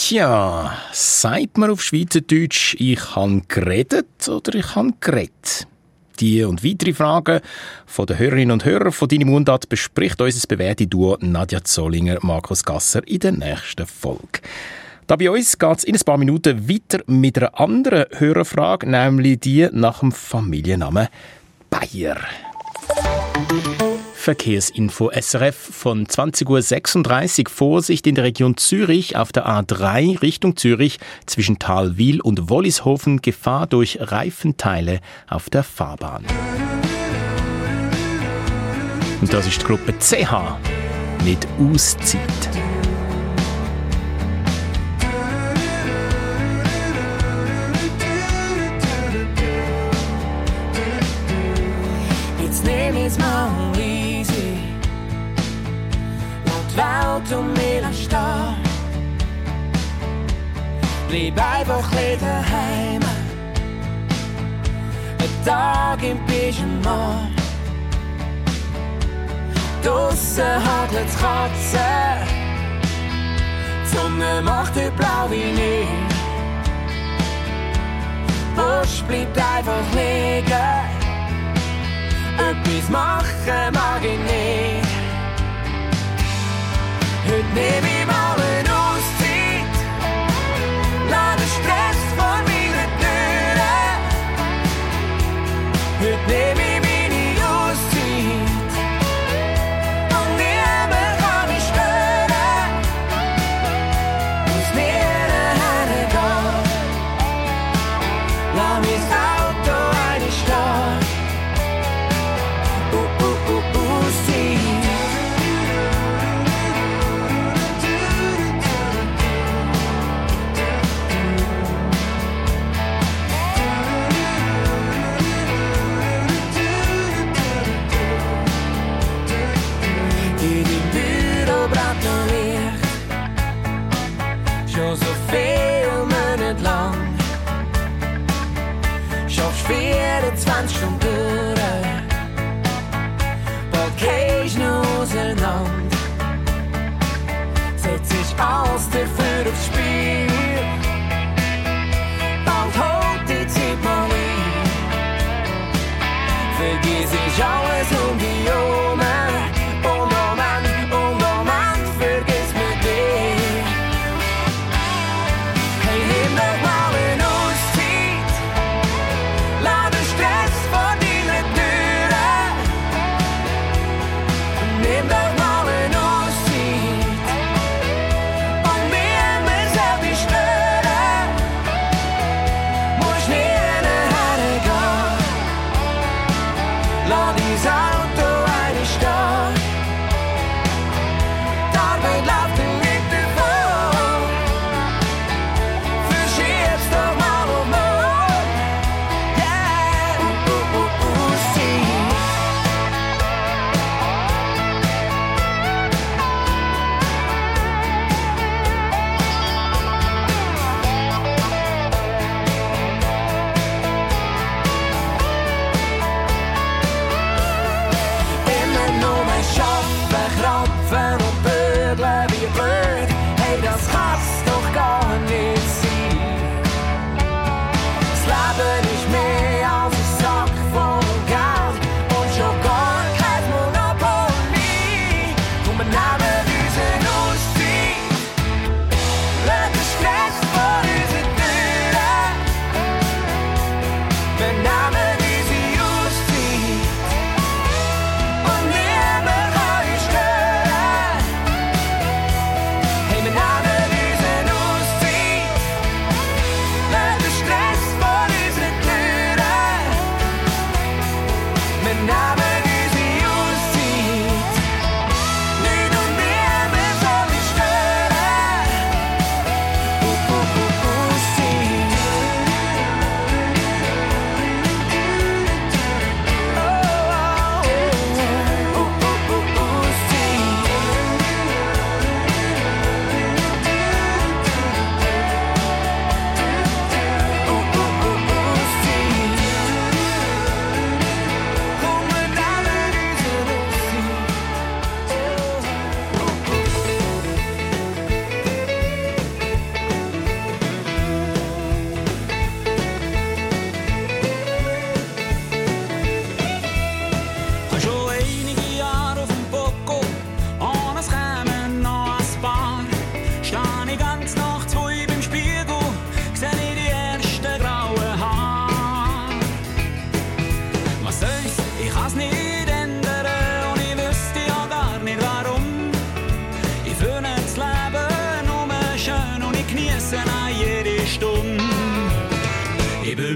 Tja, sagt man auf Schweizerdeutsch, ich han geredet oder ich han geredet? Die und weitere Fragen von den Hörerinnen und Hörern von «Deine Mundart» bespricht unser bewährte Duo Nadja Zollinger, Markus Gasser in der nächsten Folge. Da bei uns geht es in ein paar Minuten weiter mit einer anderen Hörerfrage, nämlich die nach dem Familiennamen Bayer. Verkehrsinfo SRF von 20.36 Uhr. Vorsicht in der Region Zürich auf der A3 Richtung Zürich zwischen Talwil und Wollishofen. Gefahr durch Reifenteile auf der Fahrbahn. Und das ist die Gruppe CH mit Auszeit. Jetzt nehm ich's mal Stehen. Bleib einfach ein daheim. Ein Tag im Pyjama. Draussen hagelt's Katzen. Die Sonne macht heute blau wie nie. Busch bleibt einfach liegen. Etwas machen mag ich nicht. Heute nehm ich mal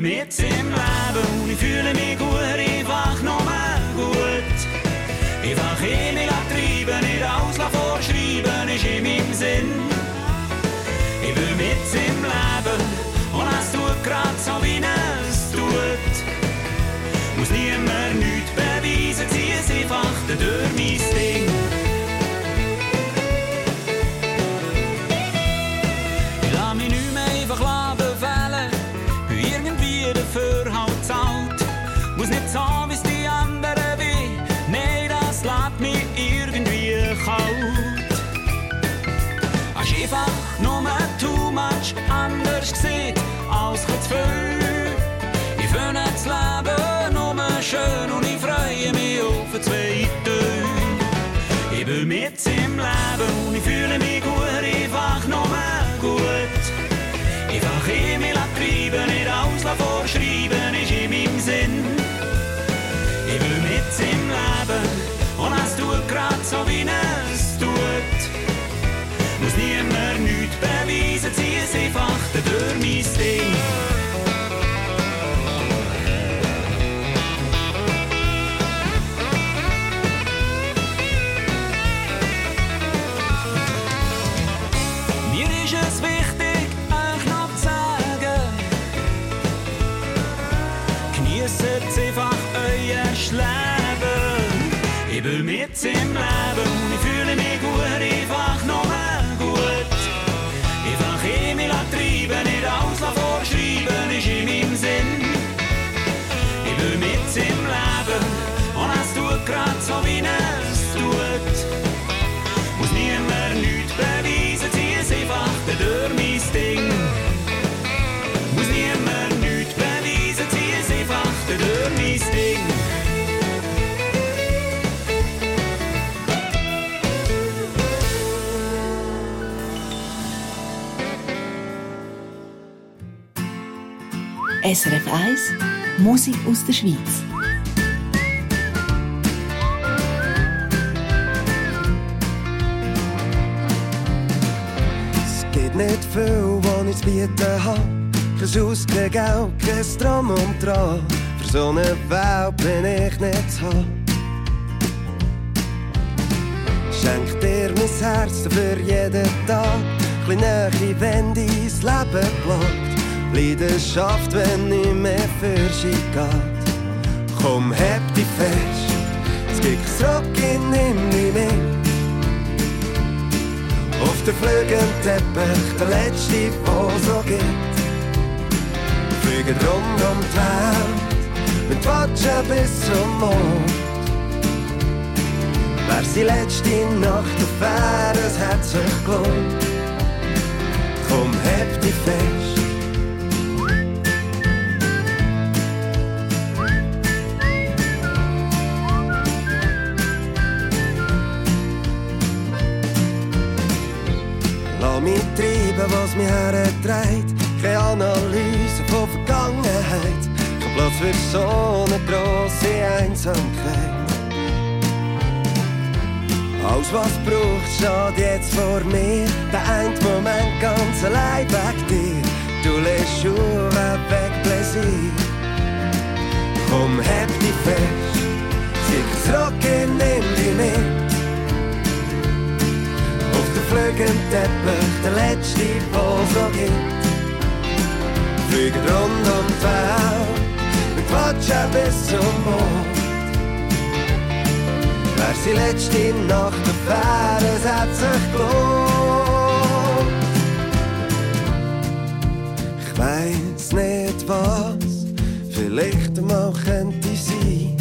mit im Leben und ich fühle mich gut, einfach nur gut. Einfach in mich treiben, nicht alles vorschreiben, ist in meinem Sinn. So, wie es tut. Muss niemand nichts beweisen, zieh es einfach durch mein Ding. SRF 1 Musik aus der Schweiz. Es gibt nicht viel, was ich zu bieten habe. Kein kein Geld, kein Drum und Dran. Für so eine Welt bin ich nicht zu haben. Schenk dir mein Herz für jeden Tag. Kleine wenn dein Leben plagt. Leidenschaft, wenn nicht mehr für sie geht. Komm, heb dich fest. Es gibt zurück in nimm dich mit. Auf der Flügelteppich, der letzte, wo so gibt. Fliegen rund um die Welt, mit Watschen bis zum Mond. Wer sie letzte Nacht auf wäre, es hat sich gelohnt. Komm, heb dich fest. Treiben, was mich hertreibt. Keine Analyse von Vergangenheit. Kein Platz für so eine grosse Einsamkeit. Alles, was braucht, steht jetzt vor mir. Der ein Moment ganz allein weg dir. Du lässt Schuhe weg, Plaisir. Komm, heb dich fest. Sieh zurück, nimm dich mit. Der Flügelteppich, der letzte, wo so gibt. Fliegen rund um die Welt, mit Watschen bis zum Mond. Wer sie letzte Nacht auf wäre, es sich gelohnt. Ich weiss nicht was, vielleicht mal könnte sein.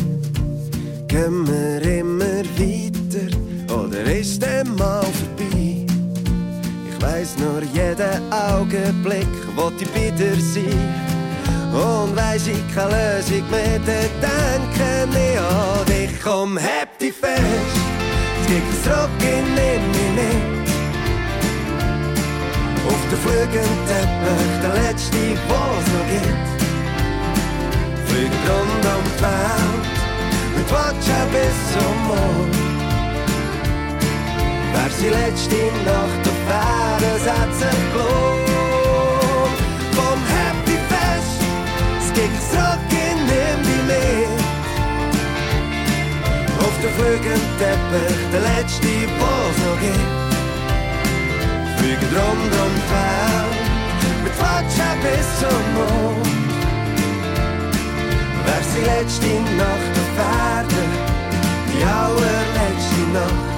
Gehen wir immer weiter, oder ist der mal vorbei? Weiss nur jeden Augenblick, wo ich dir sein. Und weiss ich keine Lösung mehr, dann denke ich an dich. Komm, heb dich fest, es gibt zurück in mich mit. Auf der Flügelteppich, der letzte, was noch gibt. Fliegt rund um die Welt und watschen bis zum Mond. Wer sie letzte Nacht världens attentat Vom Happy Fest es steg zurück in die meet Auf der vlugend tepper, der letzte Boss noch geht Fliegen drum, drum, fern, mit Flatscher bis zum Mond. Wär's die letzte Nacht auf Erden, die allerletzte Nacht.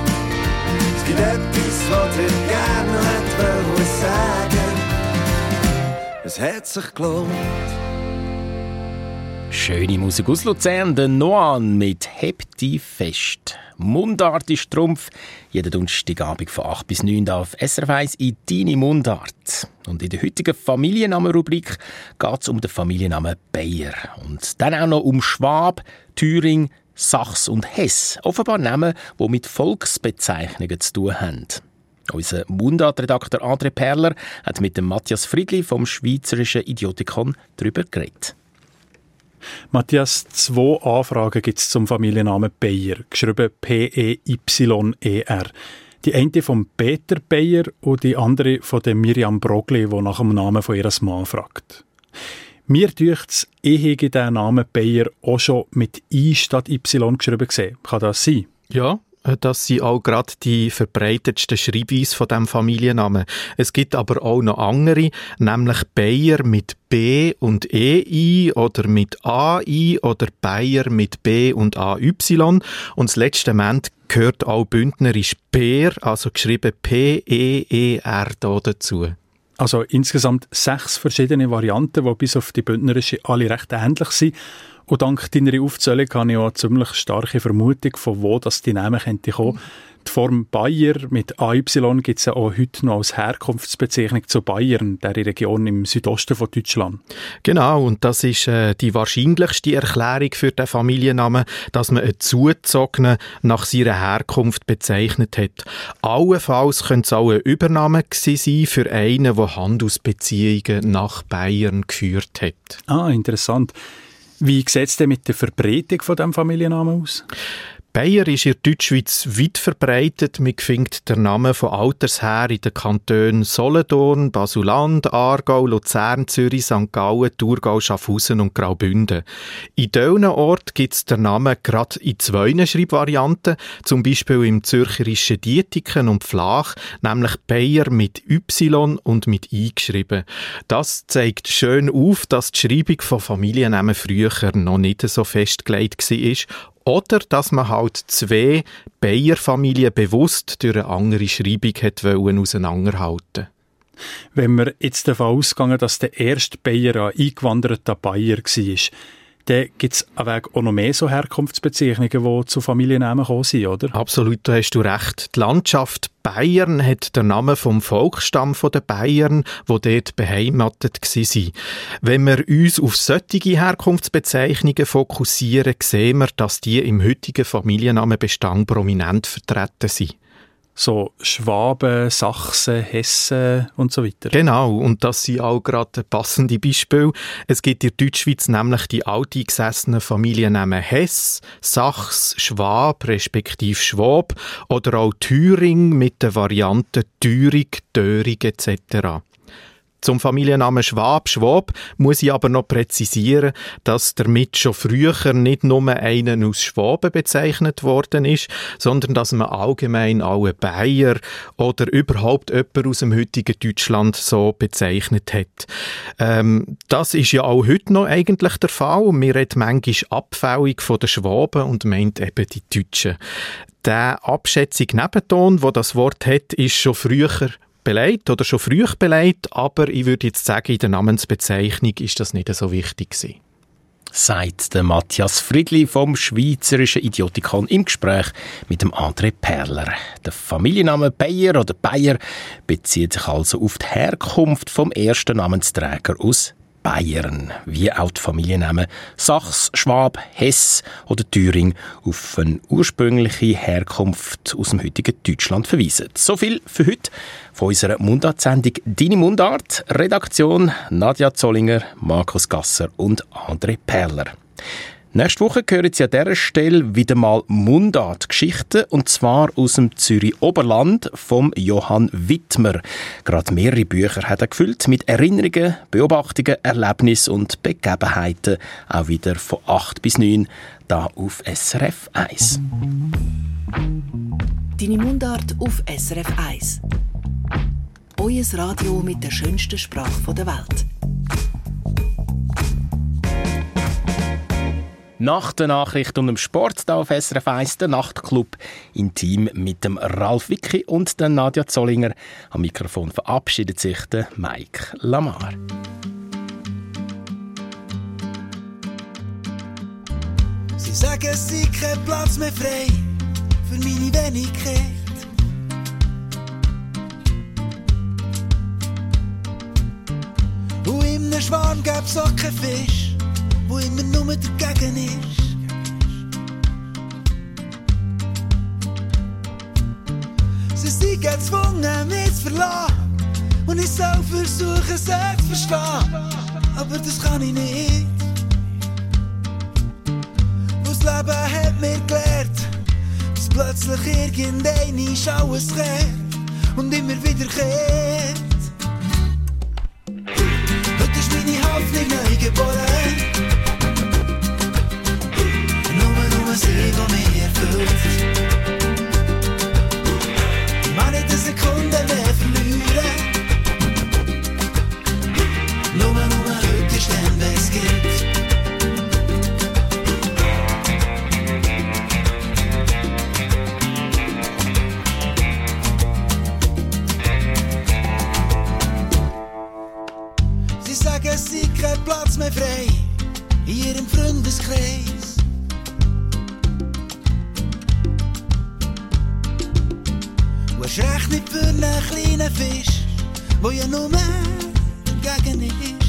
Es gibt etwas was ich gerne hätte wollen sagen. Es hat sich gelohnt. Schöne Musik aus Luzern, der Noan mit «Heb die fest». Mundart ist Trumpf. Jeden Donnerstagabend von 8 bis 9 Uhr auf SRF 1 in «Deine Mundart». Und in der heutigen Familiennamenrubrik geht es um den Familiennamen Bayer. Und dann auch noch um Schwab, Thüring, Sachs und Hess. Offenbar Namen, die mit Volksbezeichnungen zu tun haben. Unser Mundartredakteur André Perler hat mit dem Matthias Friedli vom Schweizerischen Idiotikon darüber geredet. Matthias, zwei Anfragen gibt es zum Familiennamen Bayer, geschrieben P-E-Y-E-R. Die eine von Peter Bayer und die andere von der Miriam Brogli, die nach dem Namen von ihres Mann fragt. Mir dünkt es, ich habe den Namen Bayer auch schon mit I statt Y geschrieben gesehen. Kann das sein? Ja, das sind auch gerade die verbreitetsten Schreibweise von dem Familiennamen. Es gibt aber auch noch andere, nämlich Bayer mit B und EI oder mit AI oder Bayer mit B und AY. Und das letzte Moment gehört auch bündnerisch Peer, also geschrieben P-E-E-R da dazu. Also insgesamt sechs verschiedene Varianten, die bis auf die bündnerische alle recht ähnlich sind. Und dank deiner Aufzählung habe ich auch eine ziemlich starke Vermutung, von wo das die Namen könnte kommen. Die Form Bayer mit AY gibt es ja auch heute noch als Herkunftsbezeichnung zu Bayern, der Region im Südosten von Deutschland. Genau, und das ist äh, die wahrscheinlichste Erklärung für den Familiennamen, dass man einen Zugezogenen nach seiner Herkunft bezeichnet hat. Allenfalls könnte es auch ein Übernahme sein für einen, der Handelsbeziehungen nach Bayern geführt hat. Ah, interessant. Wie sieht es denn mit der Verbreitung von dem Familiennamen aus? Bayer ist in der Deutschschweiz weit verbreitet. Man findet den Namen von Alters her in den Kantonen Solothurn, Basuland, Aargau, Luzern, Zürich, St. Gallen, Thurgau, Schaffhausen und Graubünden. In diesen Orten gibt es den Namen gerade in zwei Schreibvarianten, zum Beispiel im zürcherischen Dietiken und Flach, nämlich Bayer mit Y und mit I geschrieben. Das zeigt schön auf, dass die Schreibung von Familiennamen früher noch nicht so festgelegt war oder dass man halt zwei Bayer-Familien bewusst durch eine andere Schreibung hat auseinanderhalten. Wenn wir jetzt davon ausgehen, dass der erste Bayer ein eingewanderter Bayer war, dann gibt es auch noch mehr so Herkunftsbezeichnungen, die zu Familiennamen gekommen sind, oder? Absolut, da hast du recht. Die Landschaft Bayern hat den Namen vom Volksstamm der Bayern, wo dort beheimatet waren. Wenn wir uns auf solche Herkunftsbezeichnungen fokussieren, sehen wir, dass die im heutigen Familiennamenbestand prominent vertreten sind. So Schwaben, Sachsen, Hessen und so weiter. Genau, und das sind auch gerade passende Beispiele. Es gibt in der Deutschschweiz nämlich die alteingesessenen Familiennamen Hess, Sachs, Schwab, respektive Schwab oder auch Thüring mit der Variante Thürig, Dörig etc. Zum Familiennamen Schwab, Schwab muss ich aber noch präzisieren, dass damit schon früher nicht nur einen aus Schwaben bezeichnet worden ist, sondern dass man allgemein alle Bayer oder überhaupt jemand aus dem heutigen Deutschland so bezeichnet hat. Ähm, das ist ja auch heute noch eigentlich der Fall. Wir reden manchmal abfällig von den Schwaben und meint eben die Deutschen. Der Abschätzung Nebenton, wo das Wort hat, ist schon früher beleidigt oder schon früh beleidigt, aber ich würde jetzt sagen, in der Namensbezeichnung ist das nicht so wichtig gewesen. Sagt der Matthias Friedli vom Schweizerischen Idiotikon im Gespräch mit dem André Perler. Der Familienname Bayer oder Bayer bezieht sich also auf die Herkunft vom ersten Namensträger aus Bayern, wie auch die Familiennamen Sachs, Schwab, Hess oder Thüring auf eine ursprüngliche Herkunft aus dem heutigen Deutschland verweisen. So viel für heute von unserer Mundartsendung «Deine Mundart». Redaktion Nadja Zollinger, Markus Gasser und André Perler. Nächste Woche hören Sie an dieser Stelle wieder mal Mundart-Geschichten, und zwar aus dem Zürich Oberland vom Johann Wittmer. Gerade mehrere Bücher hat er gefüllt mit Erinnerungen, Beobachtungen, Erlebnissen und Begebenheiten, auch wieder von 8 bis 9, da auf SRF 1. Deine Mundart auf SRF 1. Euer Radio mit der schönsten Sprache der Welt. Nach der Nachricht und dem Sport da auf SRF 1, der Nachtclub Intim mit dem Ralf Wicki und der Nadja Zollinger. Am Mikrofon verabschiedet sich der Mike Lamar. Sie sagen, es sei kein Platz mehr frei für meine Wenigkeit. In einem Schwarm gäb's auch keinen Fisch, wo immer nur dagegen ist. Sie sind gezwungen, mich zu verlassen. Und ich soll versuchen, sie zu verstehen. Aber das kann ich nicht. Das Leben hat mir gelehrt, dass plötzlich irgendeine alles kehrt und immer wieder kehrt. Neu geboren. Nur, nur sie, die mich erfüllt. Ich mag nicht eine Sekunde mehr verlieren. Nur, nur heute ist dann, wenn es gibt. Kleinen Fisch, wo ja nur dagegen ist.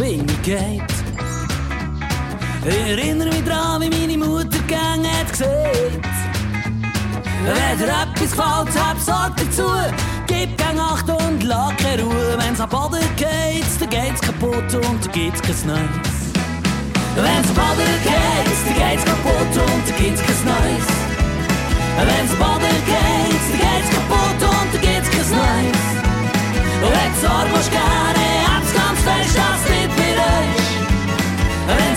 Geht. Ich erinnere mich dran, wie meine Mutter gegangen hat gesagt. Wenn dir etwas gefällt, hab Sorge dazu. Gib gang Acht und lag keine Ruhe. Wenn's am Boden geht, dann geht's kaputt und dann gibt's kein Neues. Wenn's am Boden geht, dann geht's kaputt und dann gibt's kein Neues. Wenn's am Boden geht, dann geht's kaputt und dann gibt's kein Neues. Und wenn du Sorge musst gerne, hab's ganz fest, dass nicht.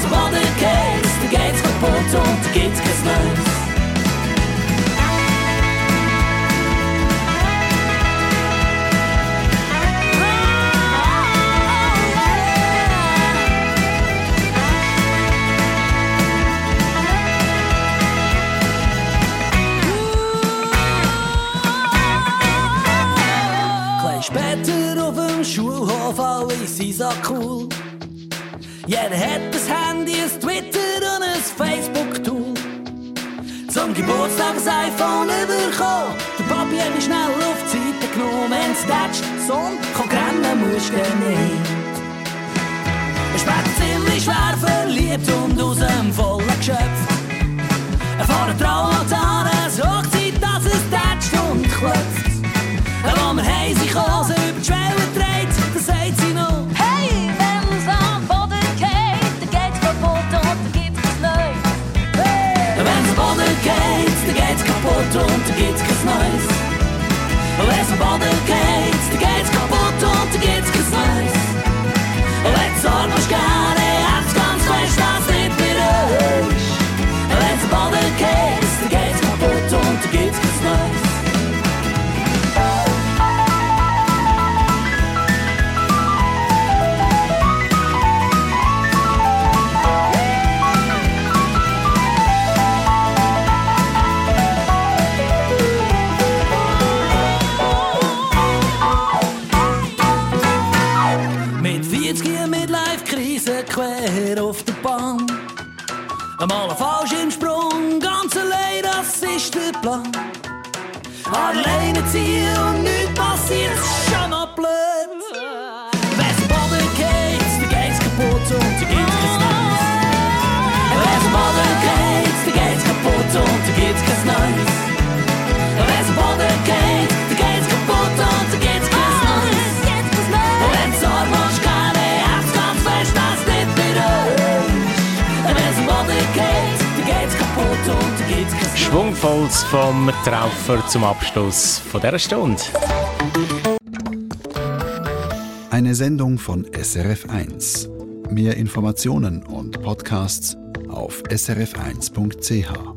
Boden geht, dann geht's kaputt und dann gibt's kein Neues. Später auf dem Schulhof, alle sind so cool. Jeder hat ein Handy, ein Twitter und ein Facebook-Tool. Zum Geburtstag ein iPhone bekommen. Der Papi hat mich schnell auf die Seite genommen. Wenn's tätscht, Sohn, komm rennen musst du nicht. Später ziemlich schwer verliebt und aus dem vollen Geschöpf. Er fährt Traualtar, es Hochzeit, dass es tätscht und klopft. Wo wir heim sich Schwungvolles vom Traufer zum Abschluss von dieser Stunde. Eine Sendung von SRF1. Mehr Informationen und Podcasts auf srf1.ch.